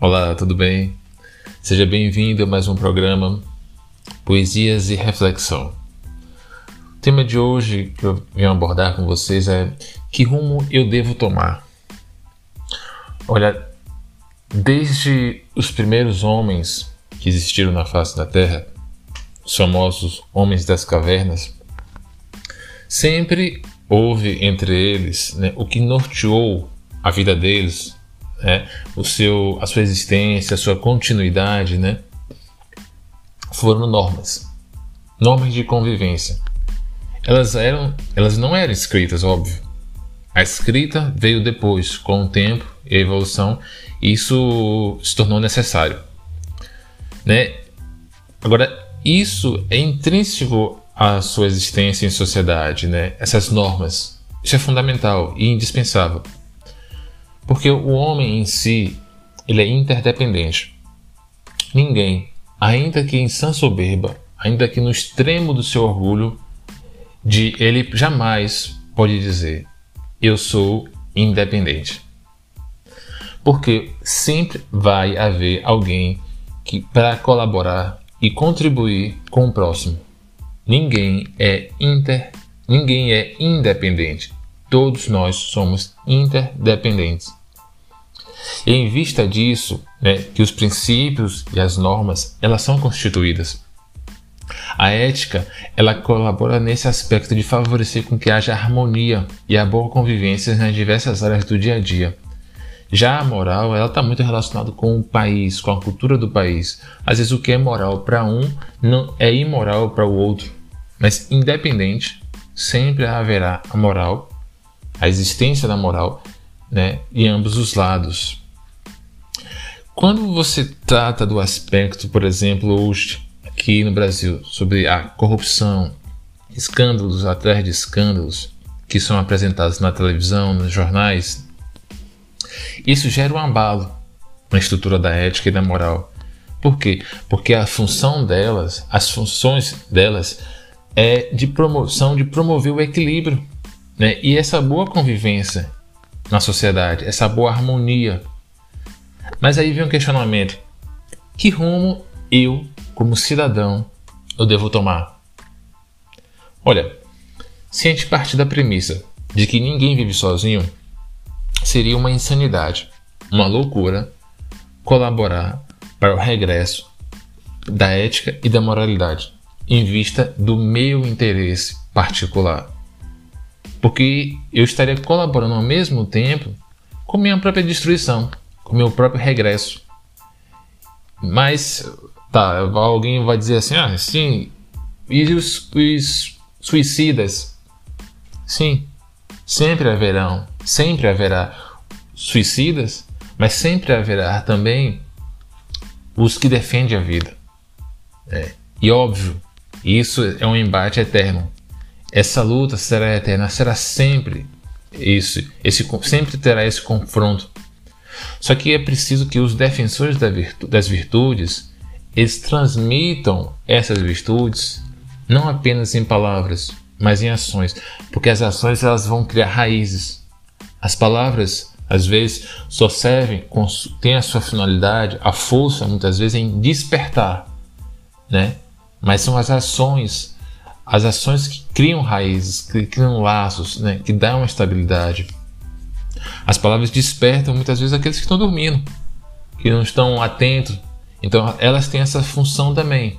Olá, tudo bem? Seja bem-vindo a mais um programa Poesias e Reflexão. O tema de hoje que eu venho abordar com vocês é que rumo eu devo tomar? Olha, desde os primeiros homens que existiram na face da Terra, os famosos homens das cavernas, sempre houve entre eles né, o que norteou a vida deles, né, o seu, a sua existência, a sua continuidade, né, foram normas, normas de convivência. Elas eram, elas não eram escritas, óbvio. A escrita veio depois, com o tempo e a evolução, e isso se tornou necessário, né? Agora, isso é intrínseco à sua existência em sociedade, né? Essas normas, isso é fundamental e indispensável. Porque o homem em si, ele é interdependente. Ninguém, ainda que em sã soberba, ainda que no extremo do seu orgulho, de ele jamais pode dizer: eu sou independente. Porque sempre vai haver alguém que para colaborar e contribuir com o próximo. Ninguém é inter, ninguém é independente. Todos nós somos interdependentes. E em vista disso, né, que os princípios e as normas elas são constituídas. A ética ela colabora nesse aspecto de favorecer com que haja harmonia e a boa convivência nas diversas áreas do dia a dia. Já a moral, ela está muito relacionada com o país, com a cultura do país. Às vezes o que é moral para um não é imoral para o outro. Mas independente, sempre haverá a moral, a existência da moral, né, em ambos os lados. Quando você trata do aspecto, por exemplo, hoje aqui no Brasil, sobre a corrupção, escândalos atrás de escândalos que são apresentados na televisão, nos jornais, isso gera um abalo na estrutura da ética e da moral. Por quê? Porque a função delas, as funções delas, é de promoção, de promover o equilíbrio, né? E essa boa convivência na sociedade, essa boa harmonia mas aí vem um questionamento: que rumo eu, como cidadão, eu devo tomar? Olha, se a gente partir da premissa de que ninguém vive sozinho, seria uma insanidade, uma loucura colaborar para o regresso da ética e da moralidade em vista do meu interesse particular. Porque eu estaria colaborando ao mesmo tempo com minha própria destruição com meu próprio regresso. Mas, tá, alguém vai dizer assim, ah, sim, e os, os suicidas? Sim, sempre haverão, sempre haverá suicidas, mas sempre haverá também os que defendem a vida. É. E óbvio, isso é um embate eterno. Essa luta será eterna, será sempre isso, esse sempre terá esse confronto só que é preciso que os defensores das virtudes eles transmitam essas virtudes não apenas em palavras, mas em ações, porque as ações elas vão criar raízes. As palavras às vezes só servem, têm a sua finalidade, a força muitas vezes em despertar, né? Mas são as ações, as ações que criam raízes, que criam laços, né? Que dão estabilidade. As palavras despertam muitas vezes aqueles que estão dormindo, que não estão atentos. Então elas têm essa função também.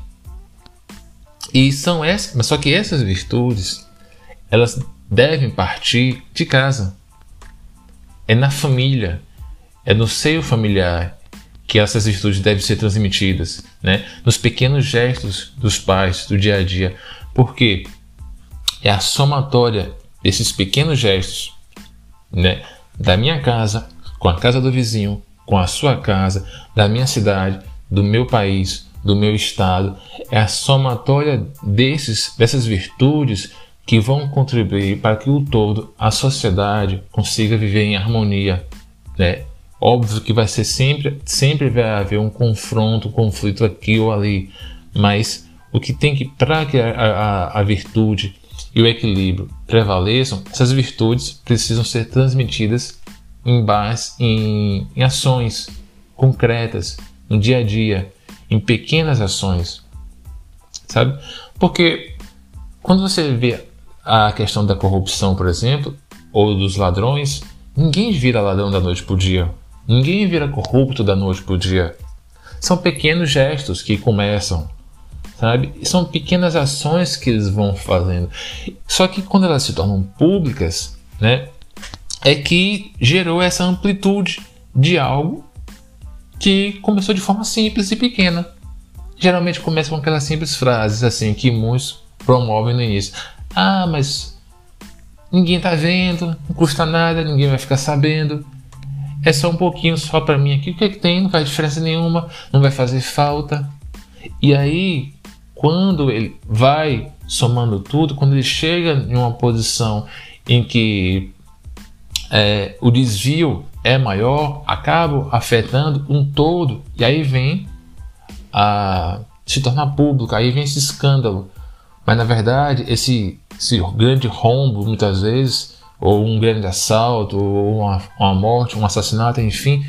E são essas, mas só que essas virtudes, elas devem partir de casa. É na família, é no seio familiar que essas virtudes devem ser transmitidas, né? Nos pequenos gestos dos pais do dia a dia. Porque é a somatória desses pequenos gestos, né? da minha casa com a casa do vizinho, com a sua casa, da minha cidade, do meu país, do meu estado. É a somatória desses, dessas virtudes que vão contribuir para que o todo, a sociedade, consiga viver em harmonia. Né? Óbvio que vai ser sempre, sempre vai haver um confronto, um conflito aqui ou ali, mas o que tem que, para que a, a, a virtude e o equilíbrio prevaleçam, essas virtudes precisam ser transmitidas em base em, em ações concretas, no dia a dia, em pequenas ações. Sabe? Porque quando você vê a questão da corrupção, por exemplo, ou dos ladrões, ninguém vira ladrão da noite para o dia. Ninguém vira corrupto da noite para o dia. São pequenos gestos que começam, sabe? São pequenas ações que eles vão fazendo. Só que quando elas se tornam públicas, né, é que gerou essa amplitude de algo que começou de forma simples e pequena. Geralmente começa com aquelas simples frases assim que muitos promovem no início. Ah, mas ninguém tá vendo, não custa nada, ninguém vai ficar sabendo. É só um pouquinho só para mim aqui. O que, é que tem? Não faz diferença nenhuma, não vai fazer falta. E aí, quando ele vai somando tudo, quando ele chega em uma posição em que é, o desvio é maior, acaba afetando um todo, e aí vem a se tornar público, aí vem esse escândalo. Mas na verdade, esse, esse grande rombo, muitas vezes, ou um grande assalto, ou uma, uma morte, um assassinato, enfim,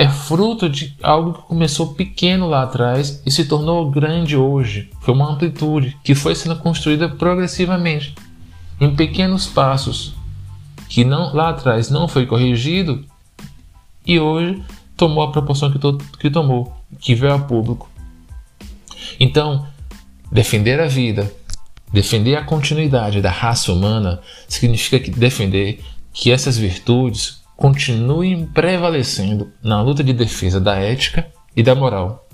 é fruto de algo que começou pequeno lá atrás e se tornou grande hoje. Foi uma amplitude que foi sendo construída progressivamente, em pequenos passos, que não, lá atrás não foi corrigido e hoje tomou a proporção que, to, que tomou, que veio a público. Então, defender a vida, defender a continuidade da raça humana significa que defender que essas virtudes continuem prevalecendo na luta de defesa da ética e da moral.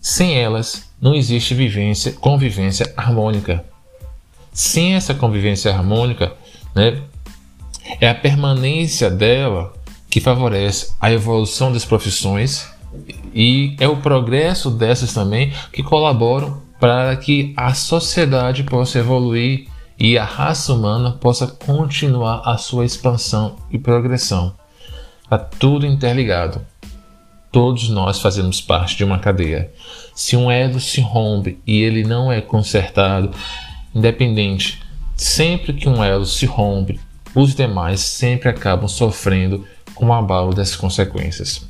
Sem elas, não existe vivência, convivência harmônica. Sem essa convivência harmônica, né, é a permanência dela que favorece a evolução das profissões e é o progresso dessas também que colaboram para que a sociedade possa evoluir e a raça humana possa continuar a sua expansão e progressão. Está tudo interligado. Todos nós fazemos parte de uma cadeia. Se um elo se rompe e ele não é consertado, independente, sempre que um elo se rompe, os demais sempre acabam sofrendo com o abalo das consequências.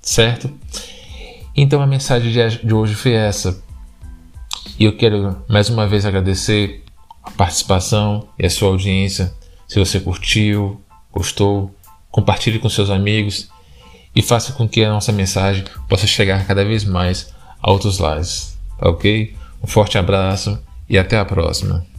Certo? Então a mensagem de hoje foi essa. E eu quero mais uma vez agradecer a participação e a sua audiência. Se você curtiu, gostou, compartilhe com seus amigos e faça com que a nossa mensagem possa chegar cada vez mais a outros lares. Tá ok? Um forte abraço e até a próxima.